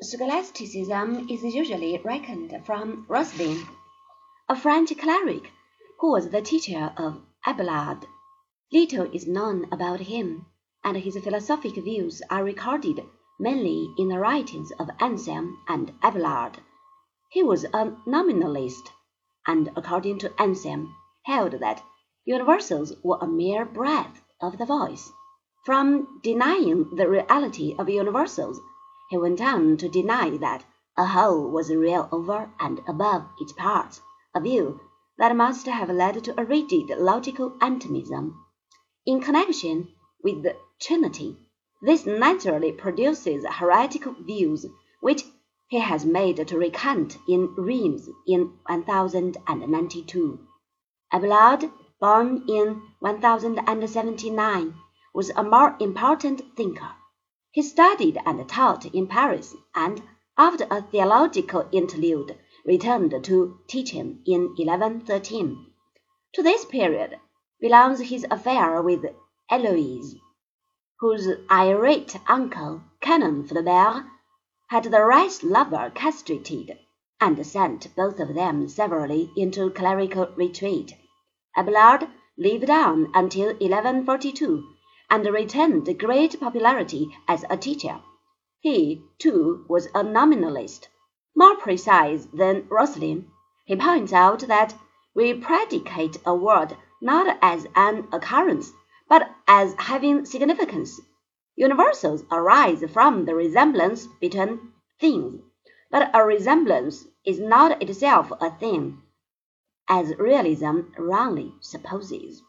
Scholasticism is usually reckoned from Roscelin, a French cleric who was the teacher of Abelard. Little is known about him, and his philosophic views are recorded mainly in the writings of Anselm and Abelard. He was a nominalist, and according to Anselm, held that universals were a mere breath of the voice. From denying the reality of universals, he went on to deny that a whole was real over and above its parts, a view that must have led to a rigid logical atomism. In connection with the Trinity, this naturally produces heretical views which he has made to recant in Reims in 1092. Abelard, born in 1079, was a more important thinker. He studied and taught in Paris, and, after a theological interlude, returned to teaching in 1113. To this period belongs his affair with Heloise, whose irate uncle, Canon Fulbert, had the right lover castrated, and sent both of them severally into clerical retreat. Abelard lived on until 1142 and retained great popularity as a teacher. He, too, was a nominalist. More precise than Roscelin, he points out that we predicate a word not as an occurrence, but as having significance. Universals arise from the resemblance between things, but a resemblance is not itself a thing, as realism wrongly supposes.